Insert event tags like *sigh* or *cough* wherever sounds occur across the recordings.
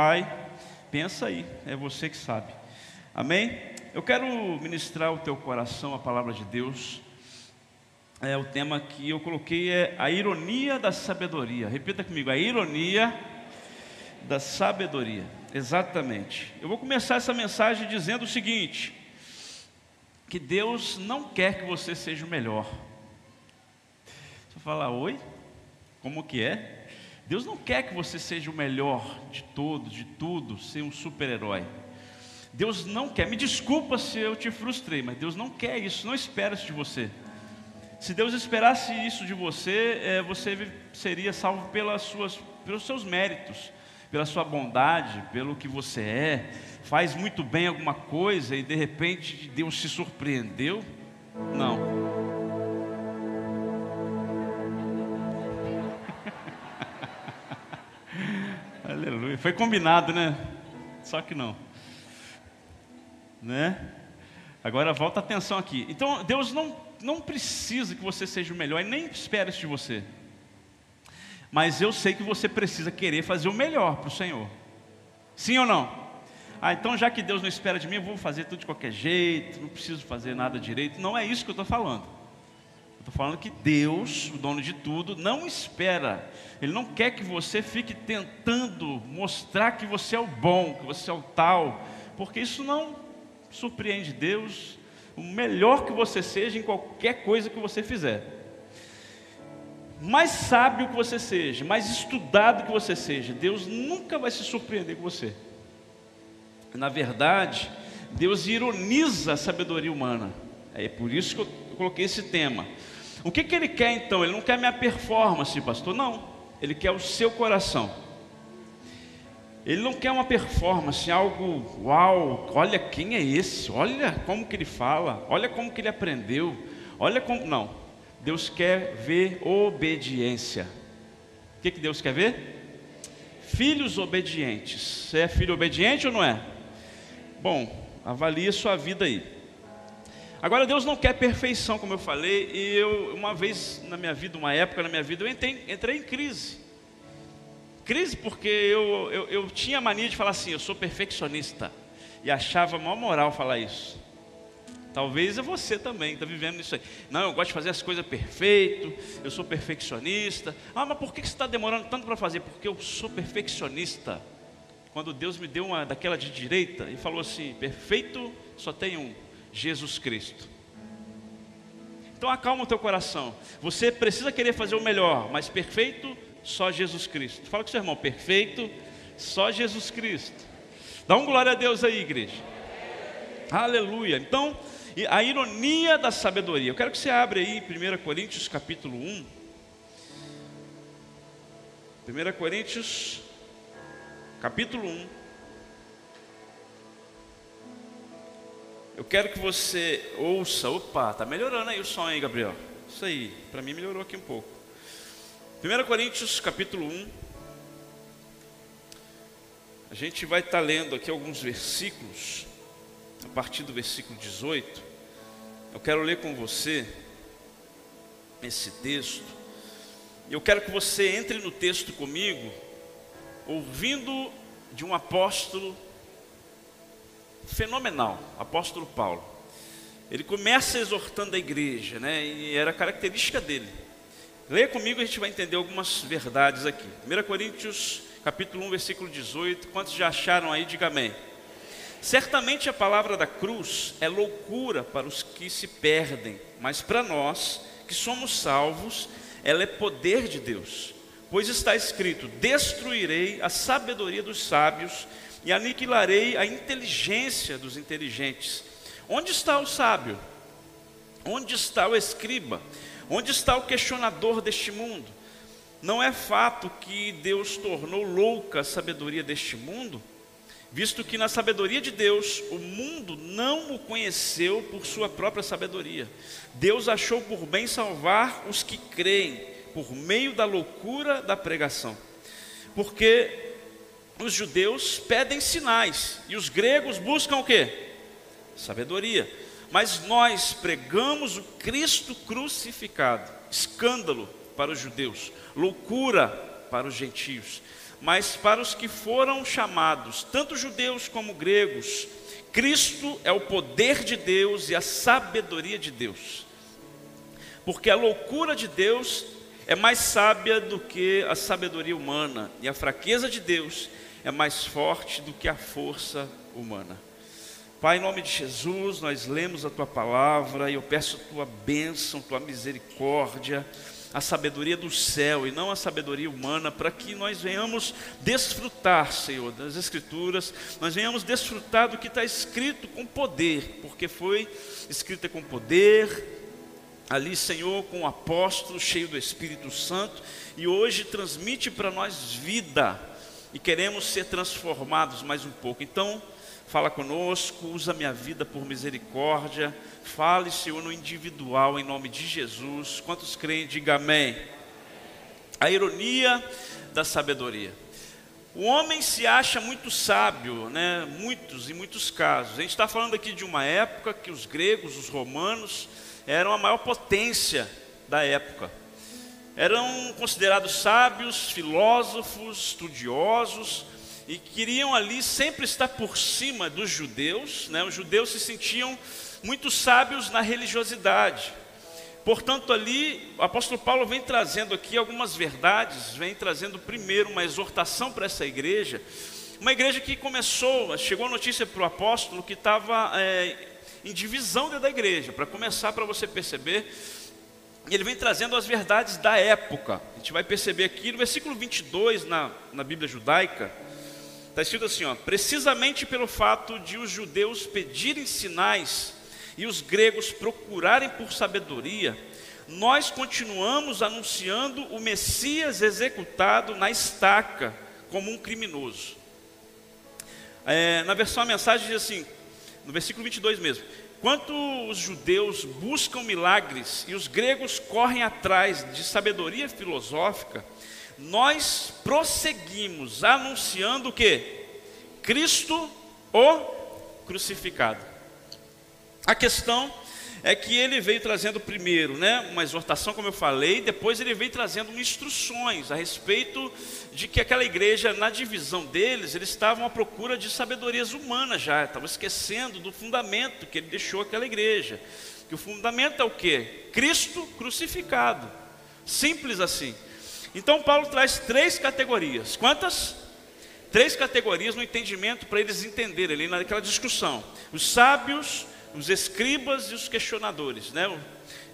Pai, pensa aí, é você que sabe. Amém? Eu quero ministrar o teu coração a palavra de Deus. É o tema que eu coloquei é a ironia da sabedoria. Repita comigo, a ironia da sabedoria. Exatamente. Eu vou começar essa mensagem dizendo o seguinte: que Deus não quer que você seja o melhor. Você fala, oi? Como que é? Deus não quer que você seja o melhor de todos, de tudo, ser um super-herói. Deus não quer, me desculpa se eu te frustrei, mas Deus não quer isso, não espera isso de você. Se Deus esperasse isso de você, é, você seria salvo pelas suas, pelos seus méritos, pela sua bondade, pelo que você é. Faz muito bem alguma coisa e de repente Deus se surpreendeu? Não. Aleluia. Foi combinado, né? Só que não. Né? Agora volta a atenção aqui. Então, Deus não, não precisa que você seja o melhor e nem espera isso de você. Mas eu sei que você precisa querer fazer o melhor para o Senhor. Sim ou não? Ah, então já que Deus não espera de mim, eu vou fazer tudo de qualquer jeito, não preciso fazer nada direito. Não é isso que eu estou falando. Estou falando que Deus, o dono de tudo, não espera, Ele não quer que você fique tentando mostrar que você é o bom, que você é o tal, porque isso não surpreende Deus. O melhor que você seja em qualquer coisa que você fizer, mais sábio que você seja, mais estudado que você seja, Deus nunca vai se surpreender com você. Na verdade, Deus ironiza a sabedoria humana. É por isso que eu coloquei esse tema. O que, que ele quer então? Ele não quer minha performance, pastor, não. Ele quer o seu coração. Ele não quer uma performance, algo, uau, olha quem é esse, olha como que ele fala, olha como que ele aprendeu, olha como. Não. Deus quer ver obediência. O que, que Deus quer ver? Filhos obedientes. Você é filho obediente ou não é? Bom, avalie sua vida aí. Agora Deus não quer perfeição, como eu falei, e eu uma vez na minha vida, uma época na minha vida, eu entrei, entrei em crise. Crise porque eu, eu, eu tinha mania de falar assim, eu sou perfeccionista, e achava maior moral falar isso. Talvez é você também, está vivendo isso aí. Não, eu gosto de fazer as coisas perfeito, eu sou perfeccionista. Ah, mas por que você está demorando tanto para fazer? Porque eu sou perfeccionista. Quando Deus me deu uma daquela de direita e falou assim: perfeito só tem um, Jesus Cristo. Então acalma o teu coração. Você precisa querer fazer o melhor, mas perfeito só Jesus Cristo. Fala com seu irmão, perfeito só Jesus Cristo. Dá um glória a Deus aí, igreja. Aleluia. Então, a ironia da sabedoria. Eu quero que você abra aí 1 Coríntios capítulo 1. 1 Coríntios capítulo 1. Eu quero que você ouça. Opa, tá melhorando aí o som aí, Gabriel. Isso aí, para mim melhorou aqui um pouco. 1 Coríntios capítulo 1. A gente vai estar tá lendo aqui alguns versículos, a partir do versículo 18. Eu quero ler com você esse texto. Eu quero que você entre no texto comigo, ouvindo de um apóstolo fenomenal, apóstolo Paulo. Ele começa exortando a igreja, né? E era característica dele. Leia comigo, a gente vai entender algumas verdades aqui. 1 Coríntios, capítulo 1, versículo 18. Quantos já acharam aí? Diga amém. Certamente a palavra da cruz é loucura para os que se perdem, mas para nós que somos salvos, ela é poder de Deus. Pois está escrito: Destruirei a sabedoria dos sábios e aniquilarei a inteligência dos inteligentes. Onde está o sábio? Onde está o escriba? Onde está o questionador deste mundo? Não é fato que Deus tornou louca a sabedoria deste mundo, visto que na sabedoria de Deus o mundo não o conheceu por sua própria sabedoria. Deus achou por bem salvar os que creem por meio da loucura da pregação. Porque os judeus pedem sinais e os gregos buscam o que? Sabedoria. Mas nós pregamos o Cristo crucificado, escândalo para os judeus, loucura para os gentios. mas para os que foram chamados, tanto judeus como gregos, Cristo é o poder de Deus e a sabedoria de Deus. Porque a loucura de Deus é mais sábia do que a sabedoria humana, e a fraqueza de Deus é mais forte do que a força humana. Pai, em nome de Jesus, nós lemos a tua palavra e eu peço tua bênção, tua misericórdia a sabedoria do céu e não a sabedoria humana, para que nós venhamos desfrutar, Senhor, das Escrituras, nós venhamos desfrutar do que está escrito com poder, porque foi escrita com poder, ali, Senhor, com o apóstolo cheio do Espírito Santo, e hoje transmite para nós vida, e queremos ser transformados mais um pouco. Então, fala conosco, usa minha vida por misericórdia. Fale, Senhor, no individual, em nome de Jesus. Quantos creem, diga amém. A ironia da sabedoria. O homem se acha muito sábio, né? muitos e muitos casos. A gente está falando aqui de uma época que os gregos, os romanos, eram a maior potência da época. Eram considerados sábios, filósofos, estudiosos, e queriam ali sempre estar por cima dos judeus, né? os judeus se sentiam muito sábios na religiosidade. Portanto, ali, o apóstolo Paulo vem trazendo aqui algumas verdades, vem trazendo primeiro uma exortação para essa igreja, uma igreja que começou, chegou a notícia para o apóstolo que estava é, em divisão dentro da igreja, para começar, para você perceber, ele vem trazendo as verdades da época. A gente vai perceber aqui no versículo 22 na, na Bíblia judaica, Está escrito assim: ó, precisamente pelo fato de os judeus pedirem sinais e os gregos procurarem por sabedoria, nós continuamos anunciando o Messias executado na estaca como um criminoso. É, na versão a mensagem diz assim, no versículo 22 mesmo: Quanto os judeus buscam milagres e os gregos correm atrás de sabedoria filosófica, nós prosseguimos anunciando o que? Cristo o crucificado. A questão é que ele veio trazendo primeiro, né, uma exortação, como eu falei, depois ele veio trazendo instruções a respeito de que aquela igreja, na divisão deles, eles estavam à procura de sabedorias humanas já, estavam esquecendo do fundamento que ele deixou aquela igreja. Que o fundamento é o que? Cristo crucificado. Simples assim. Então Paulo traz três categorias. Quantas? Três categorias no entendimento para eles entenderem ali naquela discussão. Os sábios, os escribas e os questionadores. Né?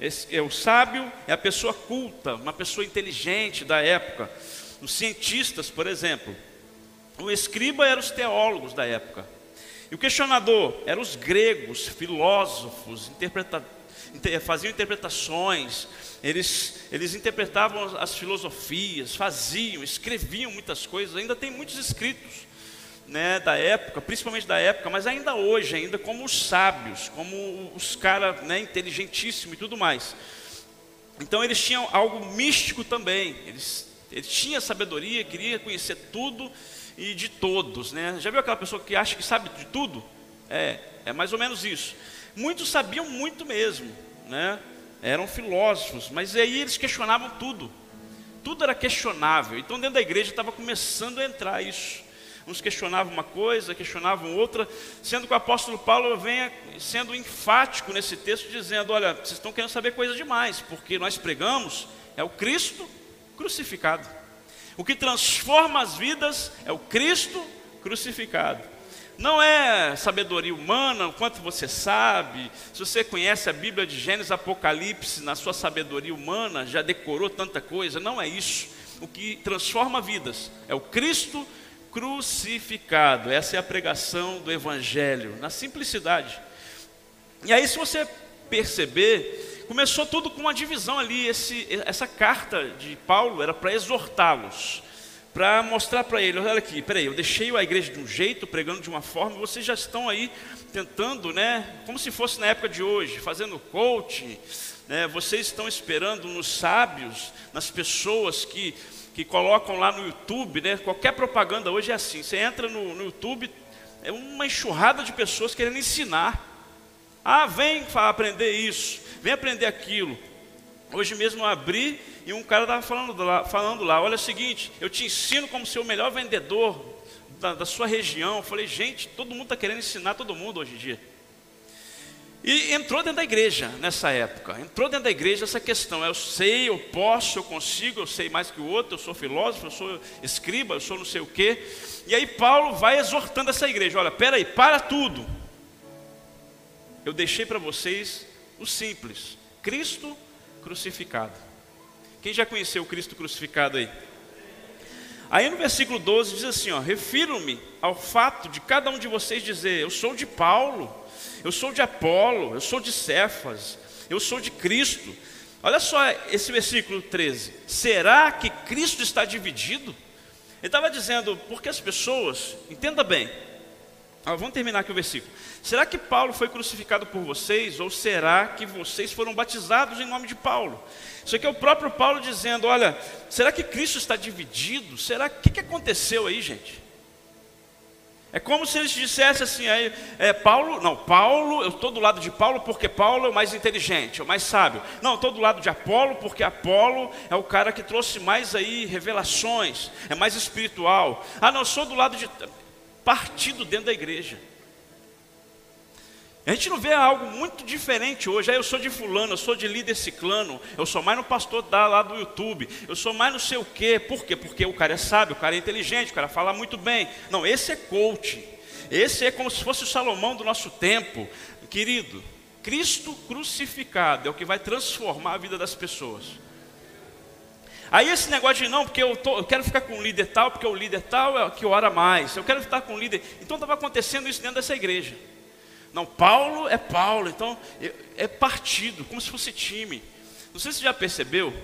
Esse, é, o sábio é a pessoa culta, uma pessoa inteligente da época. Os cientistas, por exemplo. O escriba eram os teólogos da época. E o questionador eram os gregos, filósofos, interpreta, faziam interpretações, eles, eles interpretavam as filosofias, faziam, escreviam muitas coisas, ainda tem muitos escritos né, da época, principalmente da época, mas ainda hoje, ainda como os sábios, como os caras né, inteligentíssimos e tudo mais. Então eles tinham algo místico também, eles, eles tinham sabedoria, queria conhecer tudo e de todos. Né? Já viu aquela pessoa que acha que sabe de tudo? É, é mais ou menos isso. Muitos sabiam muito mesmo, né? eram filósofos, mas aí eles questionavam tudo. Tudo era questionável. Então dentro da igreja estava começando a entrar isso. Uns questionavam uma coisa, questionavam outra, sendo que o apóstolo Paulo vem sendo enfático nesse texto, dizendo: Olha, vocês estão querendo saber coisa demais, porque nós pregamos é o Cristo crucificado. O que transforma as vidas é o Cristo crucificado. Não é sabedoria humana, o quanto você sabe. Se você conhece a Bíblia de Gênesis Apocalipse na sua sabedoria humana, já decorou tanta coisa, não é isso. O que transforma vidas é o Cristo crucificado. Essa é a pregação do Evangelho, na simplicidade. E aí, se você perceber, começou tudo com uma divisão ali. Esse, essa carta de Paulo era para exortá-los para mostrar para ele, olha aqui, peraí, eu deixei a igreja de um jeito, pregando de uma forma, vocês já estão aí tentando, né, como se fosse na época de hoje, fazendo coaching, né, vocês estão esperando nos sábios, nas pessoas que, que colocam lá no YouTube, né, qualquer propaganda hoje é assim, você entra no, no YouTube, é uma enxurrada de pessoas querendo ensinar, ah, vem aprender isso, vem aprender aquilo, Hoje mesmo eu abri e um cara estava falando lá, falando lá, olha o seguinte, eu te ensino como ser o melhor vendedor da, da sua região. Eu falei, gente, todo mundo está querendo ensinar todo mundo hoje em dia. E entrou dentro da igreja nessa época. Entrou dentro da igreja essa questão. Eu sei, eu posso, eu consigo, eu sei mais que o outro, eu sou filósofo, eu sou escriba, eu sou não sei o quê. E aí Paulo vai exortando essa igreja: olha, peraí, para tudo. Eu deixei para vocês o simples: Cristo crucificado. Quem já conheceu Cristo crucificado aí? Aí no versículo 12 diz assim: ó, refiro-me ao fato de cada um de vocês dizer, eu sou de Paulo eu sou de Apolo, eu sou de Cefas, eu sou de Cristo. Olha só esse versículo 13. Será que Cristo está dividido? Ele estava dizendo, porque as pessoas, entenda bem, ah, vamos terminar aqui o versículo. Será que Paulo foi crucificado por vocês, ou será que vocês foram batizados em nome de Paulo? Isso aqui é o próprio Paulo dizendo: olha, será que Cristo está dividido? Será que, que aconteceu aí, gente? É como se eles dissessem assim, aí, é, Paulo, não, Paulo, eu estou do lado de Paulo porque Paulo é o mais inteligente, é o mais sábio. Não, estou do lado de Apolo porque Apolo é o cara que trouxe mais aí revelações, é mais espiritual. Ah, não, eu sou do lado de partido dentro da igreja. A gente não vê algo muito diferente hoje. Aí eu sou de fulano, eu sou de líder ciclano, eu sou mais no pastor da, lá do YouTube, eu sou mais não sei o quê. Por quê? Porque o cara é sábio, o cara é inteligente, o cara fala muito bem. Não, esse é coach. Esse é como se fosse o Salomão do nosso tempo. Querido, Cristo crucificado é o que vai transformar a vida das pessoas. Aí esse negócio de não, porque eu, tô, eu quero ficar com o líder tal, porque o líder tal é o que ora mais. Eu quero estar com o líder. Então estava acontecendo isso dentro dessa igreja. Não, Paulo é Paulo, então é partido, como se fosse time. Não sei se você já percebeu,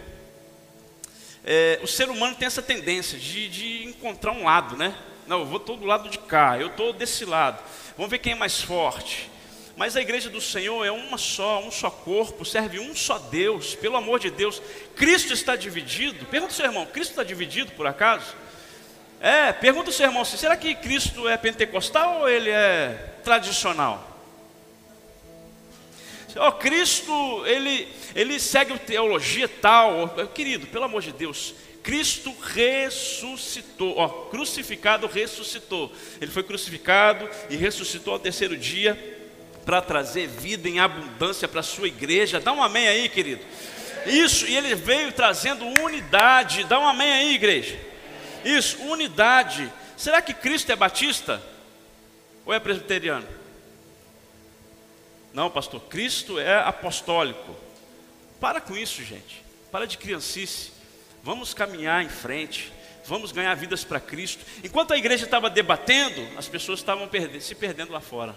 é, o ser humano tem essa tendência de, de encontrar um lado, né? Não, eu vou todo lado de cá, eu estou desse lado. Vamos ver quem é mais forte. Mas a igreja do Senhor é uma só, um só corpo, serve um só Deus, pelo amor de Deus. Cristo está dividido? Pergunta ao seu irmão, Cristo está dividido por acaso? É, pergunta ao seu irmão, será que Cristo é pentecostal ou ele é tradicional? Oh, Cristo, ele, ele segue teologia tal. Querido, pelo amor de Deus, Cristo ressuscitou, ó, crucificado ressuscitou. Ele foi crucificado e ressuscitou ao terceiro dia para trazer vida em abundância para a sua igreja. Dá um amém aí, querido. Isso, e ele veio trazendo unidade. Dá um amém aí, igreja. Isso, unidade. Será que Cristo é batista? Ou é presbiteriano? Não, pastor, Cristo é apostólico. Para com isso, gente. Para de criancice. Vamos caminhar em frente. Vamos ganhar vidas para Cristo. Enquanto a igreja estava debatendo, as pessoas estavam se perdendo lá fora.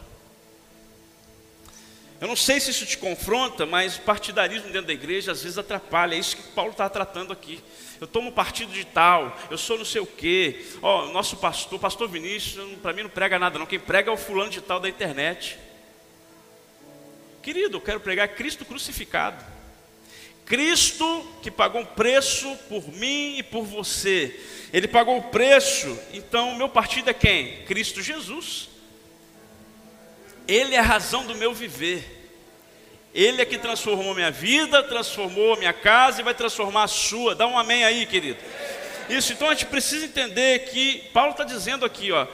Eu não sei se isso te confronta, mas partidarismo dentro da igreja às vezes atrapalha. É isso que Paulo está tratando aqui. Eu tomo partido de tal, eu sou não sei o quê. Ó, oh, nosso pastor, pastor Vinícius, para mim não prega nada, não. Quem prega é o fulano de tal da internet. Querido, eu quero pregar Cristo crucificado. Cristo que pagou um preço por mim e por você. Ele pagou o preço, então o meu partido é quem? Cristo Jesus. Ele é a razão do meu viver. Ele é que transformou minha vida, transformou minha casa e vai transformar a sua. Dá um amém aí, querido. Isso, então a gente precisa entender que Paulo está dizendo aqui, ó,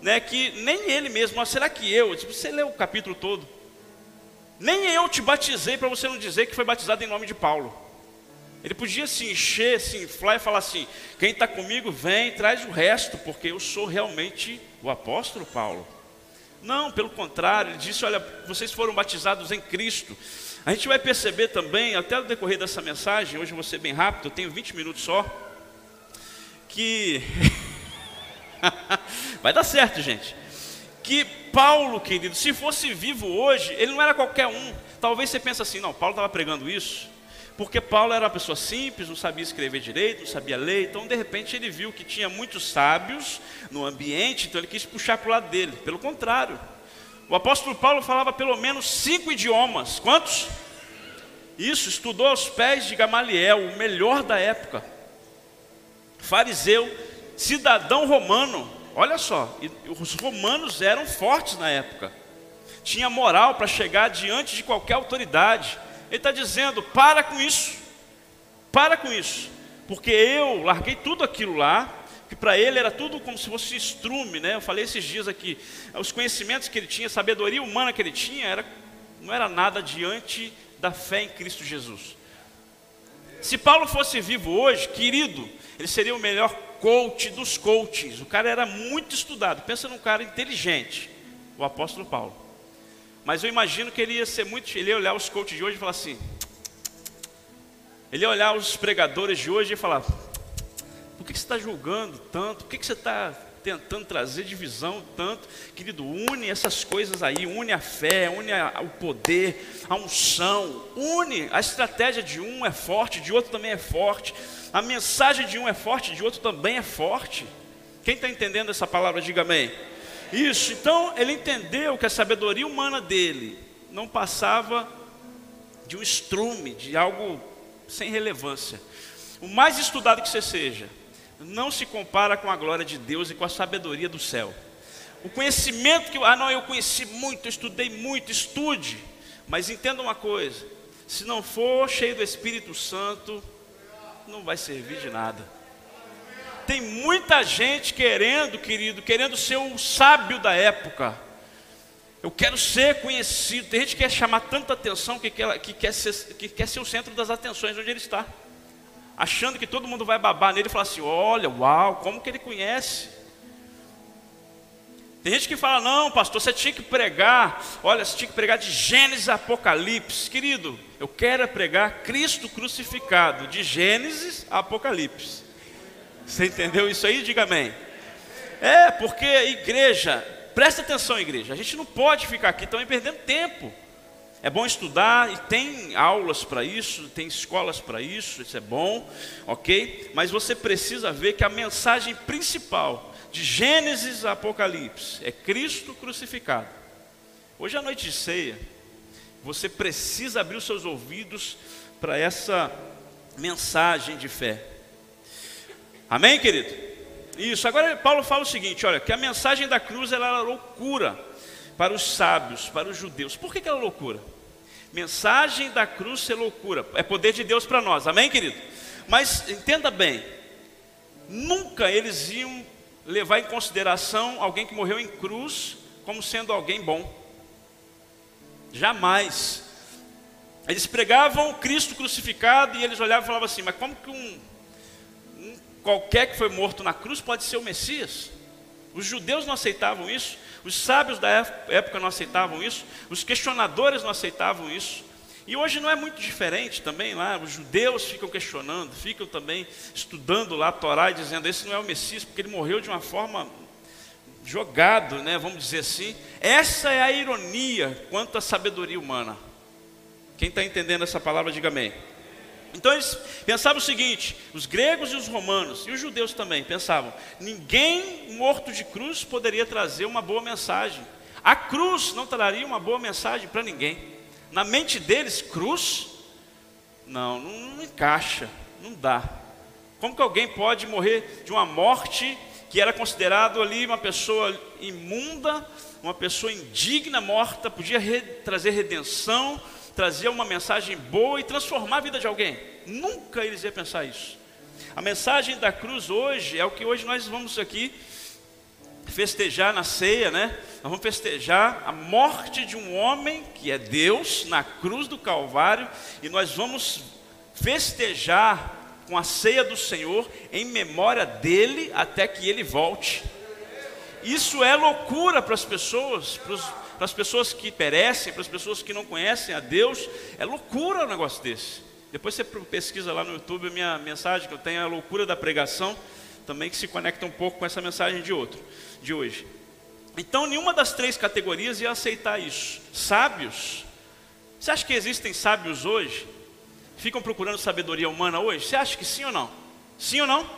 né, que nem ele mesmo, mas será que eu? Tipo, você lê o capítulo todo. Nem eu te batizei para você não dizer que foi batizado em nome de Paulo. Ele podia se encher, se inflar e falar assim: quem está comigo vem, traz o resto, porque eu sou realmente o apóstolo Paulo. Não, pelo contrário, ele disse: olha, vocês foram batizados em Cristo. A gente vai perceber também, até no decorrer dessa mensagem, hoje eu vou ser bem rápido, eu tenho 20 minutos só, que. *laughs* vai dar certo, gente que Paulo, querido, se fosse vivo hoje, ele não era qualquer um. Talvez você pense assim, não, Paulo estava pregando isso, porque Paulo era uma pessoa simples, não sabia escrever direito, não sabia ler, então de repente ele viu que tinha muitos sábios no ambiente, então ele quis puxar para o lado dele. Pelo contrário, o apóstolo Paulo falava pelo menos cinco idiomas. Quantos? Isso, estudou aos pés de Gamaliel, o melhor da época. Fariseu, cidadão romano, Olha só, os romanos eram fortes na época, tinha moral para chegar diante de qualquer autoridade. Ele está dizendo: para com isso, Para com isso, porque eu larguei tudo aquilo lá, que para ele era tudo como se fosse estrume, né? Eu falei esses dias aqui, os conhecimentos que ele tinha, a sabedoria humana que ele tinha, era, não era nada diante da fé em Cristo Jesus. Se Paulo fosse vivo hoje, querido, ele seria o melhor coach dos coaches. O cara era muito estudado. Pensa num cara inteligente, o apóstolo Paulo. Mas eu imagino que ele ia ser muito. Ele ia olhar os coaches de hoje e falar assim. Ele ia olhar os pregadores de hoje e falar: por que você está julgando tanto? Por que você está tentando trazer divisão tanto? Querido, une essas coisas aí, une a fé, une a, o poder, a unção, une. A estratégia de um é forte, de outro também é forte. A mensagem de um é forte, de outro também é forte. Quem está entendendo essa palavra, diga amém. Isso, então ele entendeu que a sabedoria humana dele não passava de um estrume, de algo sem relevância. O mais estudado que você seja, não se compara com a glória de Deus e com a sabedoria do céu. O conhecimento que, ah, não, eu conheci muito, eu estudei muito, estude, mas entenda uma coisa: se não for cheio do Espírito Santo, não vai servir de nada. Tem muita gente querendo, querido, querendo ser o sábio da época. Eu quero ser conhecido. Tem gente que quer chamar tanta atenção que quer, que quer, ser, que quer ser o centro das atenções onde ele está achando que todo mundo vai babar nele e falar assim: olha, uau, como que ele conhece? Tem gente que fala: não, pastor, você tinha que pregar, olha, você tinha que pregar de Gênesis a Apocalipse. Querido, eu quero é pregar Cristo crucificado, de Gênesis a Apocalipse. Você entendeu isso aí? Diga amém. É, porque igreja, presta atenção, igreja, a gente não pode ficar aqui também perdendo tempo. É bom estudar e tem aulas para isso, tem escolas para isso, isso é bom, ok? Mas você precisa ver que a mensagem principal de Gênesis a Apocalipse é Cristo crucificado. Hoje à noite de ceia, você precisa abrir os seus ouvidos para essa mensagem de fé. Amém, querido? Isso. Agora Paulo fala o seguinte: olha, que a mensagem da cruz ela era loucura para os sábios, para os judeus. Por que, que ela é loucura? Mensagem da cruz ser loucura. É poder de Deus para nós. Amém, querido? Mas entenda bem. Nunca eles iam levar em consideração alguém que morreu em cruz como sendo alguém bom. Jamais. Eles pregavam Cristo crucificado e eles olhavam e falavam assim: mas como que um, um qualquer que foi morto na cruz pode ser o Messias? Os judeus não aceitavam isso. Os sábios da época não aceitavam isso, os questionadores não aceitavam isso. E hoje não é muito diferente também lá, os judeus ficam questionando, ficam também estudando lá a Torá e dizendo, esse não é o Messias, porque ele morreu de uma forma jogado, né, vamos dizer assim. Essa é a ironia quanto à sabedoria humana. Quem está entendendo essa palavra, diga amém. Então eles pensavam o seguinte: os gregos e os romanos, e os judeus também, pensavam: ninguém morto de cruz poderia trazer uma boa mensagem. A cruz não traria uma boa mensagem para ninguém. Na mente deles, cruz, não, não, não encaixa, não dá. Como que alguém pode morrer de uma morte que era considerado ali uma pessoa imunda, uma pessoa indigna, morta, podia re trazer redenção, trazer uma mensagem boa e transformar a vida de alguém. Nunca eles iam pensar isso. A mensagem da cruz hoje é o que hoje nós vamos aqui festejar na ceia, né? Nós vamos festejar a morte de um homem que é Deus na cruz do Calvário e nós vamos festejar com a ceia do Senhor em memória dele até que ele volte. Isso é loucura para as pessoas, para as pessoas que perecem, para as pessoas que não conhecem a Deus, é loucura um negócio desse. Depois você pesquisa lá no YouTube a minha mensagem, que eu tenho a loucura da pregação, também que se conecta um pouco com essa mensagem de outro, de hoje. Então, nenhuma das três categorias ia aceitar isso. Sábios, você acha que existem sábios hoje? Ficam procurando sabedoria humana hoje? Você acha que sim ou não? Sim ou não?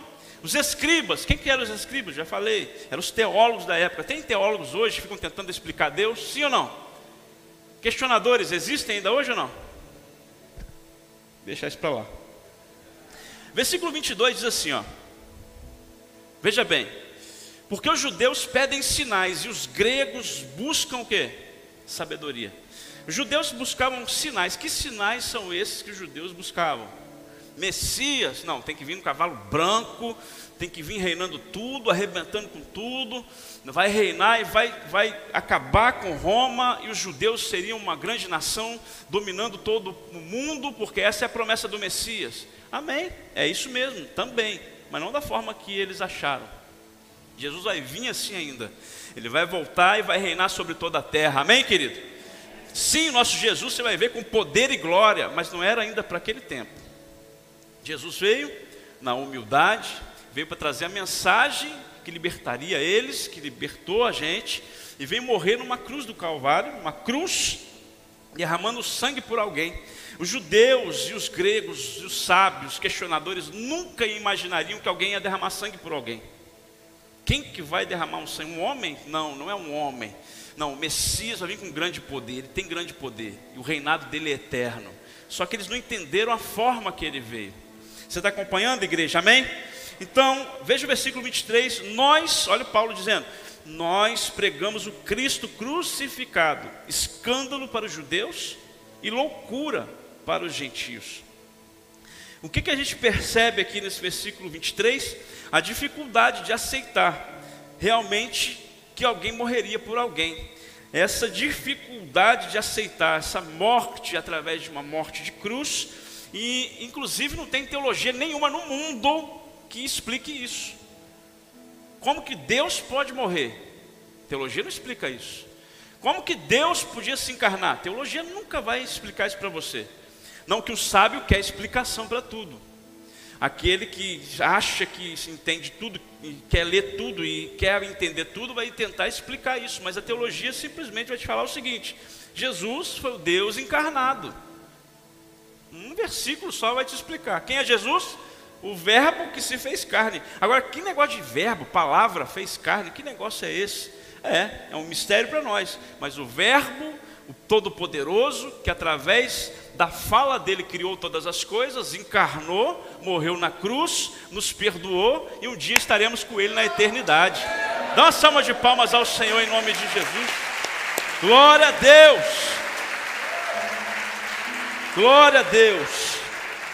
Os escribas, quem que eram os escribas? Já falei, eram os teólogos da época. Tem teólogos hoje que ficam tentando explicar Deus, sim ou não? Questionadores existem ainda hoje ou não? Deixa isso para lá. Versículo 22 diz assim, ó. Veja bem, porque os judeus pedem sinais e os gregos buscam o quê? Sabedoria. Os judeus buscavam sinais. Que sinais são esses que os judeus buscavam? Messias, não, tem que vir no cavalo branco, tem que vir reinando tudo, arrebentando com tudo, vai reinar e vai, vai acabar com Roma, e os judeus seriam uma grande nação, dominando todo o mundo, porque essa é a promessa do Messias. Amém, é isso mesmo, também, mas não da forma que eles acharam. Jesus vai vir assim ainda, ele vai voltar e vai reinar sobre toda a terra, amém, querido? Sim, nosso Jesus você vai ver com poder e glória, mas não era ainda para aquele tempo. Jesus veio na humildade, veio para trazer a mensagem que libertaria eles, que libertou a gente, e veio morrer numa cruz do Calvário, uma cruz derramando sangue por alguém. Os judeus e os gregos, e os sábios, questionadores, nunca imaginariam que alguém ia derramar sangue por alguém. Quem que vai derramar um sangue? Um homem? Não, não é um homem. Não, o Messias vai vir com grande poder, ele tem grande poder, e o reinado dele é eterno. Só que eles não entenderam a forma que ele veio. Você está acompanhando, igreja? Amém? Então, veja o versículo 23. Nós, olha Paulo dizendo: Nós pregamos o Cristo crucificado, escândalo para os judeus e loucura para os gentios. O que, que a gente percebe aqui nesse versículo 23? A dificuldade de aceitar realmente que alguém morreria por alguém. Essa dificuldade de aceitar essa morte através de uma morte de cruz, e inclusive não tem teologia nenhuma no mundo que explique isso. Como que Deus pode morrer? Teologia não explica isso. Como que Deus podia se encarnar? Teologia nunca vai explicar isso para você. Não que o sábio quer explicação para tudo. Aquele que acha que se entende tudo, quer ler tudo e quer entender tudo, vai tentar explicar isso. Mas a teologia simplesmente vai te falar o seguinte: Jesus foi o Deus encarnado. Um versículo só vai te explicar. Quem é Jesus? O verbo que se fez carne. Agora, que negócio de verbo, palavra fez carne, que negócio é esse? É, é um mistério para nós. Mas o verbo, o todo-poderoso, que através da fala dele criou todas as coisas, encarnou, morreu na cruz, nos perdoou e um dia estaremos com ele na eternidade. Dá uma salva de palmas ao Senhor em nome de Jesus. Glória a Deus. Glória a Deus.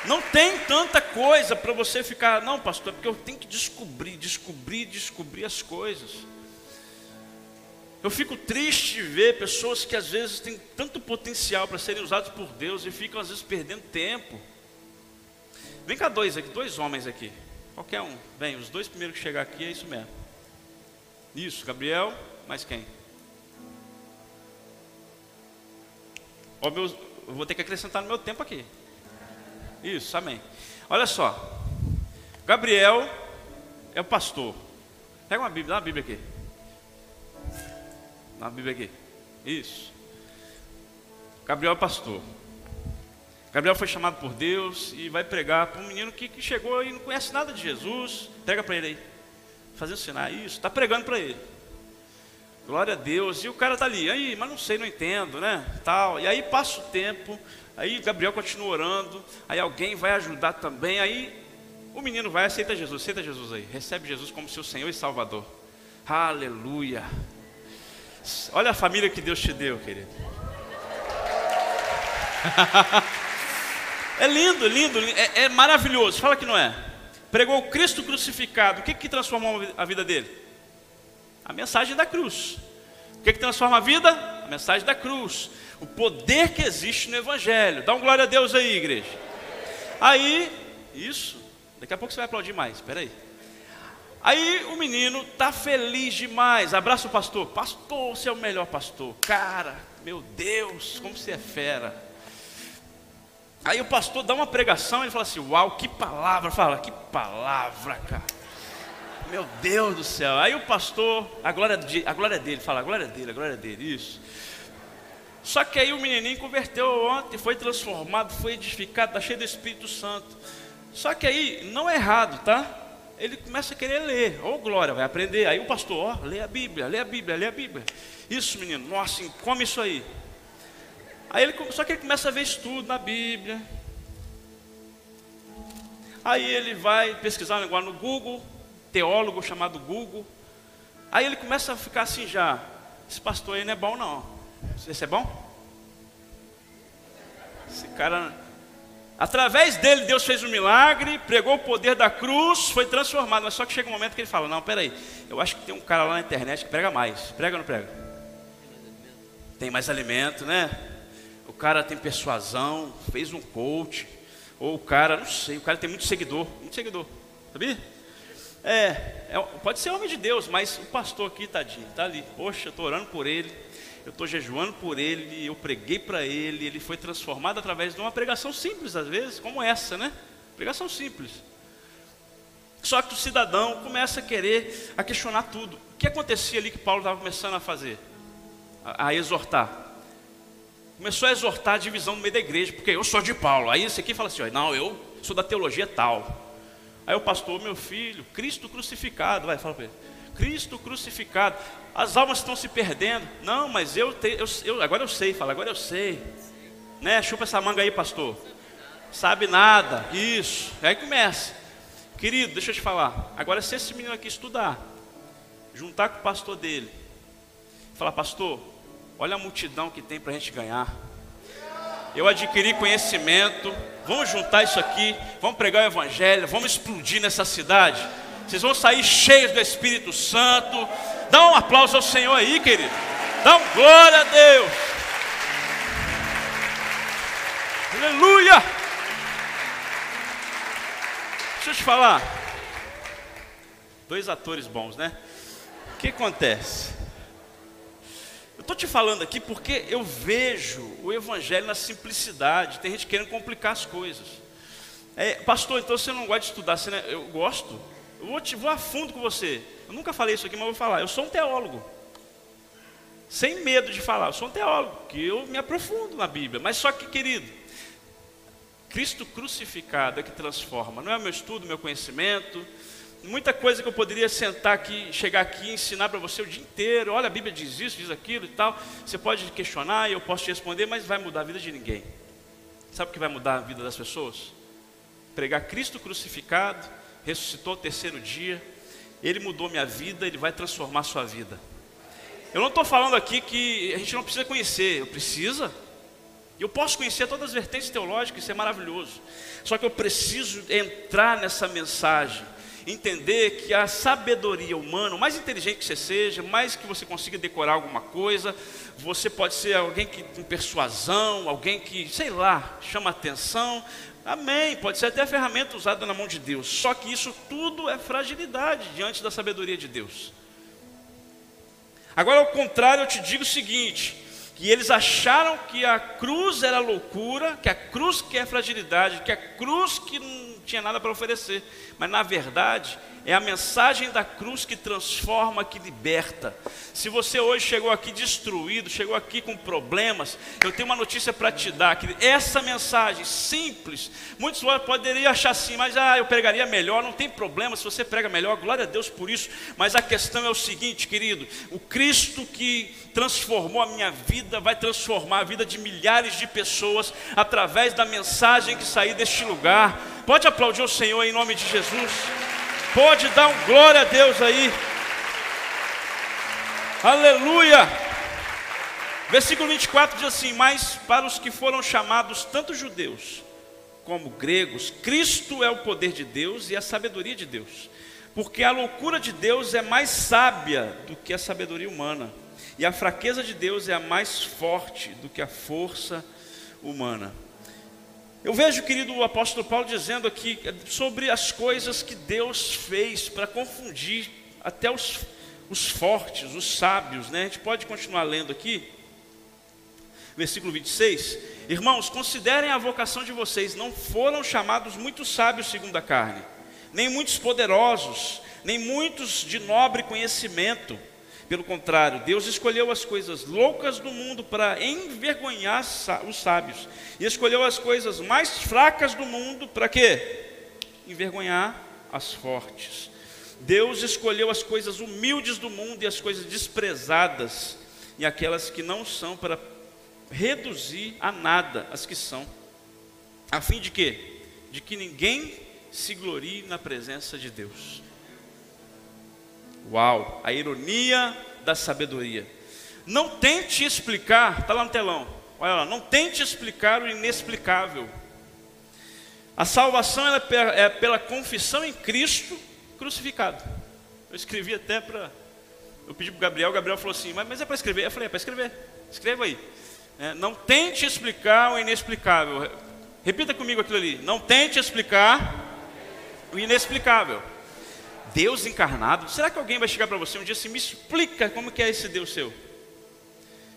Não tem tanta coisa para você ficar, não, pastor, porque eu tenho que descobrir, descobrir, descobrir as coisas. Eu fico triste de ver pessoas que às vezes têm tanto potencial para serem usados por Deus e ficam às vezes perdendo tempo. Vem cá dois aqui, dois homens aqui. Qualquer um. Vem, os dois primeiros que chegar aqui é isso mesmo. Isso, Gabriel, mais quem? Ó, meus, eu vou ter que acrescentar no meu tempo aqui. Isso, amém. Olha só. Gabriel é o pastor. Pega uma Bíblia, dá uma Bíblia aqui. Dá uma Bíblia aqui. Isso. Gabriel é pastor. Gabriel foi chamado por Deus e vai pregar para um menino que, que chegou e não conhece nada de Jesus. Pega para ele aí. Fazendo sinal. Isso, está pregando para ele. Glória a Deus. E o cara está ali, aí, mas não sei, não entendo, né? Tal. E aí passa o tempo, Aí Gabriel continua orando, aí alguém vai ajudar também, aí o menino vai, aceita Jesus, aceita Jesus aí, recebe Jesus como seu Senhor e Salvador. Aleluia. Olha a família que Deus te deu, querido. *laughs* é lindo, lindo, é, é, maravilhoso. Fala que não é. Pregou Cristo crucificado. O que, que transformou a vida dele? A mensagem da cruz. O que, que transforma a vida? A mensagem da cruz o poder que existe no Evangelho. Dá um glória a Deus aí, igreja. Aí, isso, daqui a pouco você vai aplaudir mais, espera aí. Aí o menino tá feliz demais, abraça o pastor, pastor, você é o melhor pastor, cara, meu Deus, como você é fera. Aí o pastor dá uma pregação, ele fala assim, uau, que palavra, fala, que palavra, cara. Meu Deus do céu. Aí o pastor, a glória, de, a glória dele, fala, a glória dele, a glória dele, isso. Só que aí o menininho converteu ontem, foi transformado, foi edificado, está cheio do Espírito Santo. Só que aí, não é errado, tá? Ele começa a querer ler, ô oh, glória, vai aprender. Aí o pastor, ó, lê a Bíblia, lê a Bíblia, lê a Bíblia. Isso, menino, nossa, come isso aí. Aí ele, só que ele começa a ver estudo na Bíblia. Aí ele vai pesquisar um negócio no Google, teólogo chamado Google. Aí ele começa a ficar assim já, esse pastor aí não é bom não. Esse é bom? Esse cara. Através dele, Deus fez um milagre, pregou o poder da cruz, foi transformado. Mas só que chega um momento que ele fala: Não, peraí, eu acho que tem um cara lá na internet que prega mais. Prega ou não prega? Tem mais alimento, né? O cara tem persuasão, fez um coach. Ou o cara, não sei, o cara tem muito seguidor, muito seguidor, sabia? É, é pode ser homem de Deus, mas o pastor aqui, tadinho, está ali. Poxa, eu estou orando por ele eu estou jejuando por ele, eu preguei para ele, ele foi transformado através de uma pregação simples, às vezes, como essa, né? Pregação simples. Só que o cidadão começa a querer, a questionar tudo. O que acontecia ali que Paulo estava começando a fazer? A, a, exortar. Começou a exortar a divisão no meio da igreja, porque eu sou de Paulo. Aí esse aqui fala assim: não, eu sou da teologia tal. Aí o pastor, meu filho, Cristo crucificado, vai, fala para ele. Cristo crucificado as almas estão se perdendo. Não, mas eu, te, eu, eu, agora eu sei, fala, agora eu sei. Né? Chupa essa manga aí, pastor. Sabe nada. Isso. Aí começa. Querido, deixa eu te falar. Agora, se esse menino aqui estudar, juntar com o pastor dele, falar, pastor, olha a multidão que tem para a gente ganhar. Eu adquiri conhecimento. Vamos juntar isso aqui. Vamos pregar o evangelho. Vamos explodir nessa cidade. Vocês vão sair cheios do Espírito Santo Dá um aplauso ao Senhor aí, querido. Dá um glória a Deus. Aleluia. Deixa eu te falar. Dois atores bons, né? O que acontece? Estou te falando aqui porque eu vejo o Evangelho na simplicidade. Tem gente querendo complicar as coisas. É, pastor, então você não gosta de estudar? Você, né? Eu gosto. Eu vou, te, vou a fundo com você. Eu nunca falei isso aqui, mas vou falar. Eu sou um teólogo. Sem medo de falar. Eu sou um teólogo, que eu me aprofundo na Bíblia. Mas só que, querido, Cristo crucificado é que transforma. Não é meu estudo, meu conhecimento. Muita coisa que eu poderia sentar aqui, chegar aqui e ensinar para você o dia inteiro. Olha, a Bíblia diz isso, diz aquilo e tal. Você pode questionar e eu posso te responder, mas vai mudar a vida de ninguém. Sabe o que vai mudar a vida das pessoas? Pregar Cristo crucificado, ressuscitou o terceiro dia, ele mudou minha vida, Ele vai transformar a sua vida. Eu não estou falando aqui que a gente não precisa conhecer, eu precisa. Eu posso conhecer todas as vertentes teológicas, isso é maravilhoso. Só que eu preciso entrar nessa mensagem, entender que a sabedoria humana, mais inteligente que você seja, mais que você consiga decorar alguma coisa, você pode ser alguém que tem persuasão, alguém que, sei lá, chama atenção, Amém. Pode ser até a ferramenta usada na mão de Deus. Só que isso tudo é fragilidade diante da sabedoria de Deus. Agora, ao contrário, eu te digo o seguinte: que eles acharam que a cruz era loucura, que a cruz que é fragilidade, que a cruz que não tinha nada para oferecer. Mas na verdade, é a mensagem da cruz que transforma, que liberta. Se você hoje chegou aqui destruído, chegou aqui com problemas, eu tenho uma notícia para te dar. Que essa mensagem simples, muitos poderiam achar assim, mas ah, eu pregaria melhor, não tem problema se você prega melhor, glória a Deus por isso. Mas a questão é o seguinte, querido: o Cristo que transformou a minha vida vai transformar a vida de milhares de pessoas através da mensagem que sair deste lugar. Pode aplaudir o Senhor em nome de Jesus. Pode dar um glória a Deus aí. Aleluia. Versículo 24 diz assim: Mas para os que foram chamados, tanto judeus como gregos, Cristo é o poder de Deus e a sabedoria de Deus. Porque a loucura de Deus é mais sábia do que a sabedoria humana, e a fraqueza de Deus é a mais forte do que a força humana. Eu vejo, querido, o apóstolo Paulo dizendo aqui sobre as coisas que Deus fez para confundir até os, os fortes, os sábios, né? A gente pode continuar lendo aqui, versículo 26. Irmãos, considerem a vocação de vocês, não foram chamados muitos sábios segundo a carne, nem muitos poderosos, nem muitos de nobre conhecimento pelo contrário, Deus escolheu as coisas loucas do mundo para envergonhar os sábios, e escolheu as coisas mais fracas do mundo para quê? Envergonhar as fortes. Deus escolheu as coisas humildes do mundo e as coisas desprezadas, e aquelas que não são, para reduzir a nada as que são, a fim de quê? De que ninguém se glorie na presença de Deus. Uau, a ironia da sabedoria. Não tente explicar, está lá no telão, olha lá, não tente explicar o inexplicável. A salvação é pela, é pela confissão em Cristo crucificado. Eu escrevi até para. Eu pedi para o Gabriel, o Gabriel falou assim: Mas, mas é para escrever? Eu falei: É para escrever. Escreva aí. É, não tente explicar o inexplicável. Repita comigo aquilo ali. Não tente explicar o inexplicável. Deus encarnado. Será que alguém vai chegar para você um dia assim, me explica como que é esse Deus seu?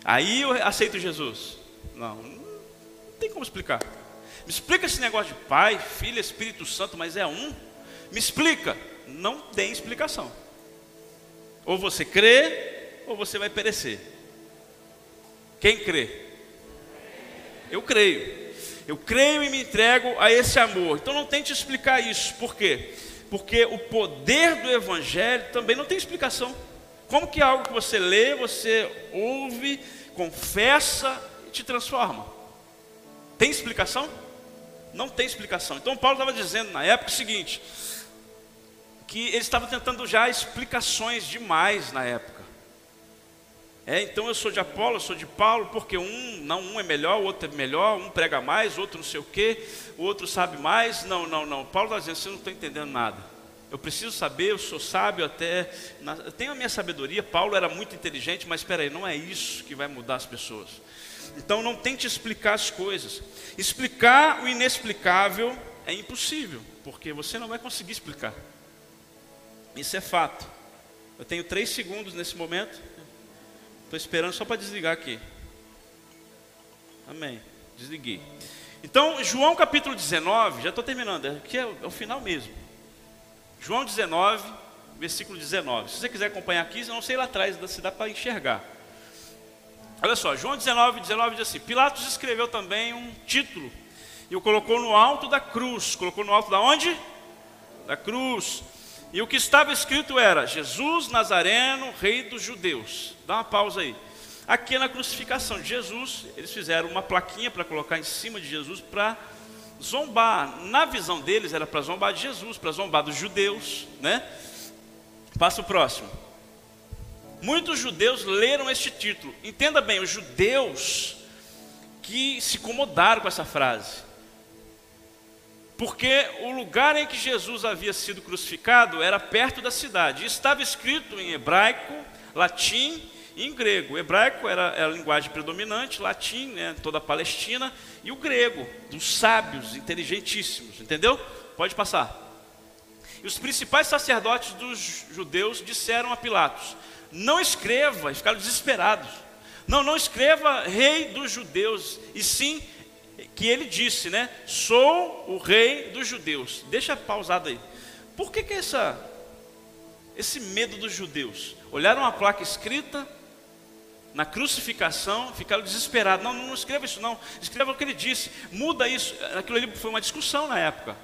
Aí eu aceito Jesus. Não, não tem como explicar. Me explica esse negócio de Pai, Filho, Espírito Santo, mas é um? Me explica. Não tem explicação. Ou você crê, ou você vai perecer. Quem crê? Eu creio. Eu creio e me entrego a esse amor. Então não tente explicar isso. Por quê? Porque o poder do Evangelho também não tem explicação. Como que é algo que você lê, você ouve, confessa e te transforma? Tem explicação? Não tem explicação. Então Paulo estava dizendo na época o seguinte: que ele estava tentando já explicações demais na época. É, então eu sou de Apolo, eu sou de Paulo, porque um, não, um é melhor, o outro é melhor, um prega mais, outro não sei o quê, o outro sabe mais. Não, não, não. Paulo está dizendo, você não está entendendo nada. Eu preciso saber, eu sou sábio até. Na, eu tenho a minha sabedoria, Paulo era muito inteligente, mas espera aí, não é isso que vai mudar as pessoas. Então não tente explicar as coisas. Explicar o inexplicável é impossível, porque você não vai conseguir explicar. Isso é fato. Eu tenho três segundos nesse momento. Estou esperando só para desligar aqui. Amém. Desliguei. Então, João capítulo 19, já estou terminando, aqui é, é o final mesmo. João 19, versículo 19. Se você quiser acompanhar aqui, eu não sei lá atrás se dá para enxergar. Olha só, João 19, 19 diz assim: Pilatos escreveu também um título e o colocou no alto da cruz. Colocou no alto da onde? Da cruz. E o que estava escrito era: Jesus Nazareno, Rei dos Judeus. Dá uma pausa aí. Aqui na crucificação de Jesus, eles fizeram uma plaquinha para colocar em cima de Jesus para zombar. Na visão deles era para zombar de Jesus, para zombar dos judeus, né? Passa o próximo. Muitos judeus leram este título. Entenda bem, os judeus que se incomodaram com essa frase. Porque o lugar em que Jesus havia sido crucificado era perto da cidade. Estava escrito em hebraico, latim e em grego. O hebraico era, era a linguagem predominante, latim, né, toda a Palestina, e o grego, dos sábios, inteligentíssimos. Entendeu? Pode passar. E os principais sacerdotes dos judeus disseram a Pilatos: Não escreva, e ficaram desesperados. Não, não escreva rei dos judeus, e sim que ele disse, né? Sou o rei dos judeus. Deixa pausado aí. Por que, que essa, esse medo dos judeus? Olharam a placa escrita na crucificação, ficaram desesperados. Não, não, escreva isso, não. Escreva o que ele disse. Muda isso. Aquilo ali foi uma discussão na época.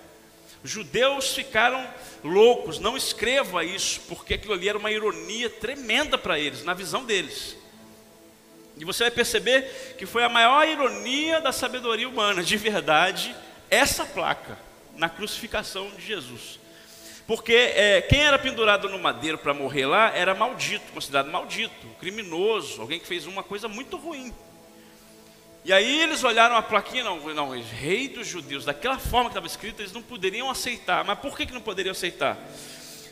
Os judeus ficaram loucos. Não escreva isso, porque aquilo ali era uma ironia tremenda para eles, na visão deles. E você vai perceber que foi a maior ironia da sabedoria humana, de verdade, essa placa na crucificação de Jesus. Porque é, quem era pendurado no madeiro para morrer lá era maldito, considerado maldito, criminoso, alguém que fez uma coisa muito ruim. E aí eles olharam a plaquinha, não, não, rei dos judeus, daquela forma que estava escrito, eles não poderiam aceitar. Mas por que, que não poderiam aceitar?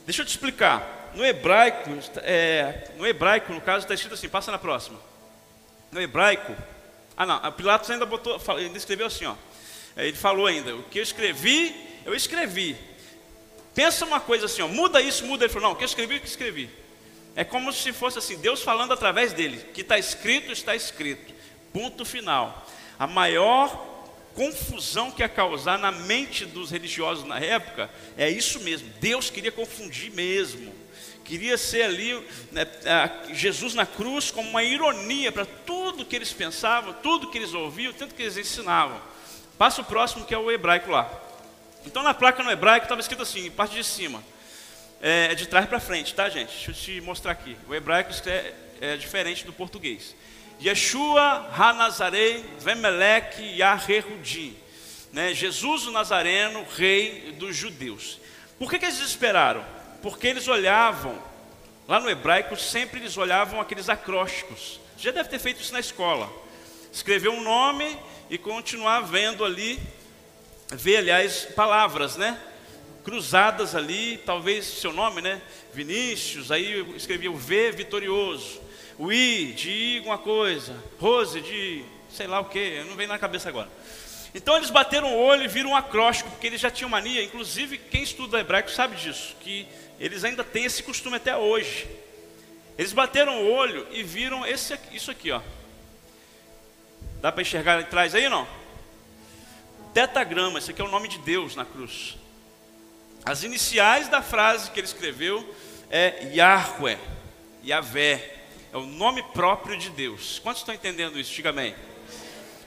Deixa eu te explicar. No hebraico, é, no hebraico, no caso, está escrito assim, passa na próxima no hebraico. Ah, não, Pilatos ainda botou, ainda escreveu assim, ó. É, ele falou ainda: o que eu escrevi, eu escrevi. Pensa uma coisa assim, ó, muda isso, muda. Ele falou: não, o que eu escrevi, o que escrevi. É como se fosse assim, Deus falando através dele. Que está escrito, está escrito. Ponto final. A maior confusão que ia causar na mente dos religiosos na época é isso mesmo. Deus queria confundir mesmo queria ser ali né, Jesus na cruz como uma ironia para tudo que eles pensavam, tudo que eles ouviam, tanto que eles ensinavam. Passa o próximo que é o hebraico lá. Então na placa no hebraico estava escrito assim, parte de cima, é, de trás para frente, tá gente? Deixa eu te mostrar aqui. O hebraico é, é diferente do português. Yeshua Hanazarei Vemelech Yaherudim. Né? Jesus o Nazareno, rei dos judeus. Por que, que eles esperaram? Porque eles olhavam, lá no hebraico, sempre eles olhavam aqueles acrósticos. Você já deve ter feito isso na escola. Escrever um nome e continuar vendo ali vê, aliás, palavras, né? Cruzadas ali, talvez seu nome, né? Vinícius, aí eu escrevia o V vitorioso, o I de alguma coisa, Rose de sei lá o que, não vem na cabeça agora. Então eles bateram o olho e viram um acróstico, porque eles já tinham mania, inclusive quem estuda hebraico sabe disso, que eles ainda têm esse costume até hoje. Eles bateram o olho e viram esse, isso aqui, ó. Dá para enxergar atrás aí não? Tetagrama, esse aqui é o nome de Deus na cruz. As iniciais da frase que ele escreveu é Yahweh, Yahvé, é o nome próprio de Deus. Quantos estão entendendo isso? Diga amém.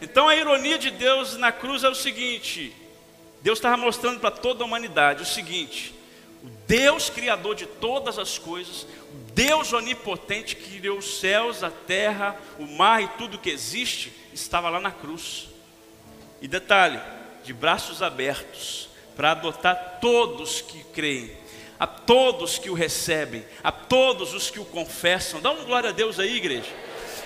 Então a ironia de Deus na cruz é o seguinte: Deus estava mostrando para toda a humanidade o seguinte: o Deus criador de todas as coisas, o Deus onipotente que criou os céus, a terra, o mar e tudo que existe, estava lá na cruz. E detalhe, de braços abertos, para adotar todos que creem, a todos que o recebem, a todos os que o confessam. Dá um glória a Deus aí, igreja.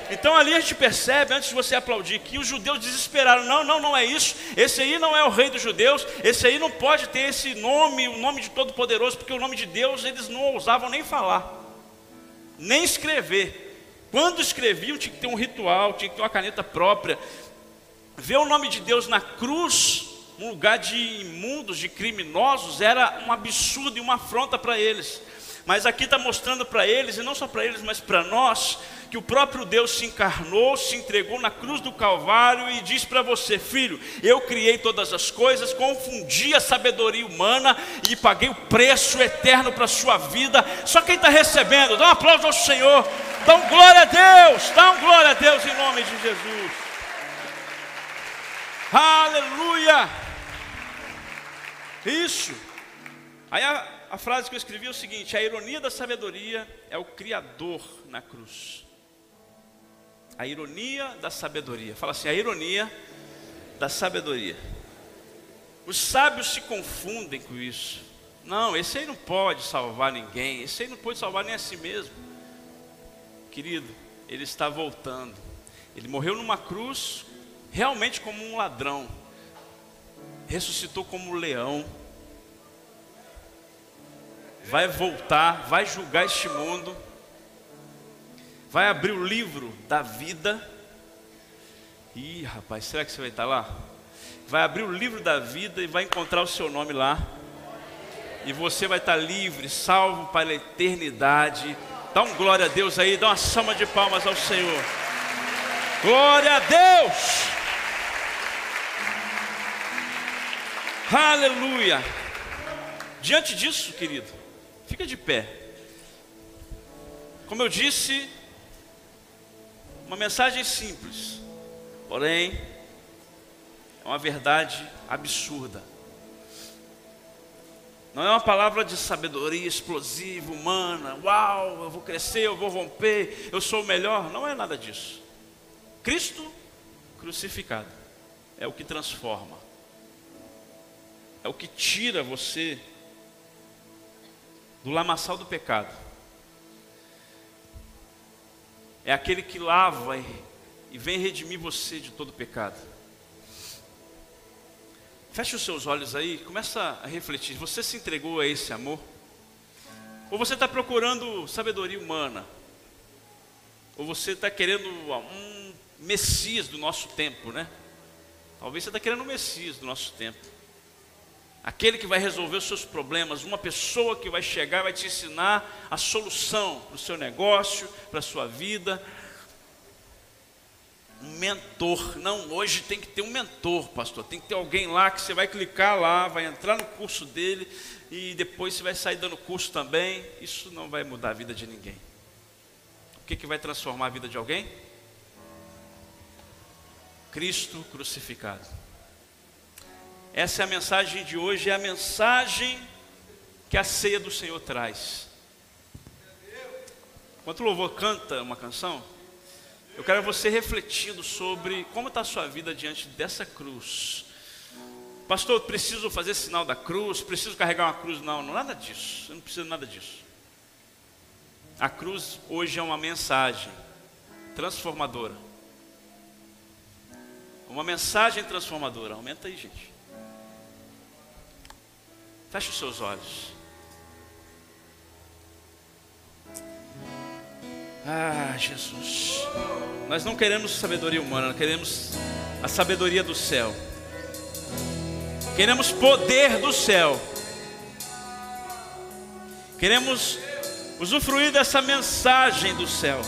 Então ali a gente percebe, antes de você aplaudir, que os judeus desesperaram. Não, não, não é isso. Esse aí não é o rei dos judeus. Esse aí não pode ter esse nome, o nome de Todo-Poderoso, porque o nome de Deus eles não ousavam nem falar, nem escrever. Quando escreviam, tinha que ter um ritual, tinha que ter uma caneta própria. Ver o nome de Deus na cruz, um lugar de imundos, de criminosos, era um absurdo e uma afronta para eles. Mas aqui está mostrando para eles, e não só para eles, mas para nós, que o próprio Deus se encarnou, se entregou na cruz do Calvário e diz para você, filho, eu criei todas as coisas, confundi a sabedoria humana e paguei o preço eterno para a sua vida. Só quem está recebendo, dá um aplauso ao Senhor, dá um glória a Deus, dá um glória a Deus em nome de Jesus. Aleluia! Isso. Aí a, a frase que eu escrevi é o seguinte: a ironia da sabedoria é o Criador na cruz. A ironia da sabedoria. Fala assim: a ironia da sabedoria. Os sábios se confundem com isso. Não, esse aí não pode salvar ninguém. Esse aí não pode salvar nem a si mesmo. Querido, ele está voltando. Ele morreu numa cruz, realmente como um ladrão. Ressuscitou como um leão. Vai voltar, vai julgar este mundo vai abrir o livro da vida. Ih, rapaz, será que você vai estar lá? Vai abrir o livro da vida e vai encontrar o seu nome lá. E você vai estar livre, salvo para a eternidade. Dá um glória a Deus aí, dá uma salva de palmas ao Senhor. Glória a Deus! Aleluia! Diante disso, querido, fica de pé. Como eu disse, uma mensagem simples, porém, é uma verdade absurda. Não é uma palavra de sabedoria explosiva, humana, uau, eu vou crescer, eu vou romper, eu sou o melhor. Não é nada disso. Cristo crucificado é o que transforma, é o que tira você do lamaçal do pecado é aquele que lava e vem redimir você de todo pecado. Feche os seus olhos aí, começa a refletir. Você se entregou a esse amor? Ou você está procurando sabedoria humana? Ou você está querendo um Messias do nosso tempo, né? Talvez você está querendo um Messias do nosso tempo aquele que vai resolver os seus problemas, uma pessoa que vai chegar e vai te ensinar a solução para o seu negócio, para a sua vida. Um mentor, não, hoje tem que ter um mentor, pastor. Tem que ter alguém lá que você vai clicar lá, vai entrar no curso dele e depois você vai sair dando curso também. Isso não vai mudar a vida de ninguém. O que, que vai transformar a vida de alguém? Cristo crucificado. Essa é a mensagem de hoje, é a mensagem que a ceia do Senhor traz. Enquanto o louvor canta uma canção, eu quero você refletindo sobre como está a sua vida diante dessa cruz. Pastor, preciso fazer sinal da cruz, preciso carregar uma cruz. Não, nada disso. Eu não preciso nada disso. A cruz hoje é uma mensagem transformadora. Uma mensagem transformadora. Aumenta aí, gente. Feche os seus olhos. Ah, Jesus. Nós não queremos sabedoria humana, queremos a sabedoria do céu. Queremos poder do céu. Queremos usufruir dessa mensagem do céu.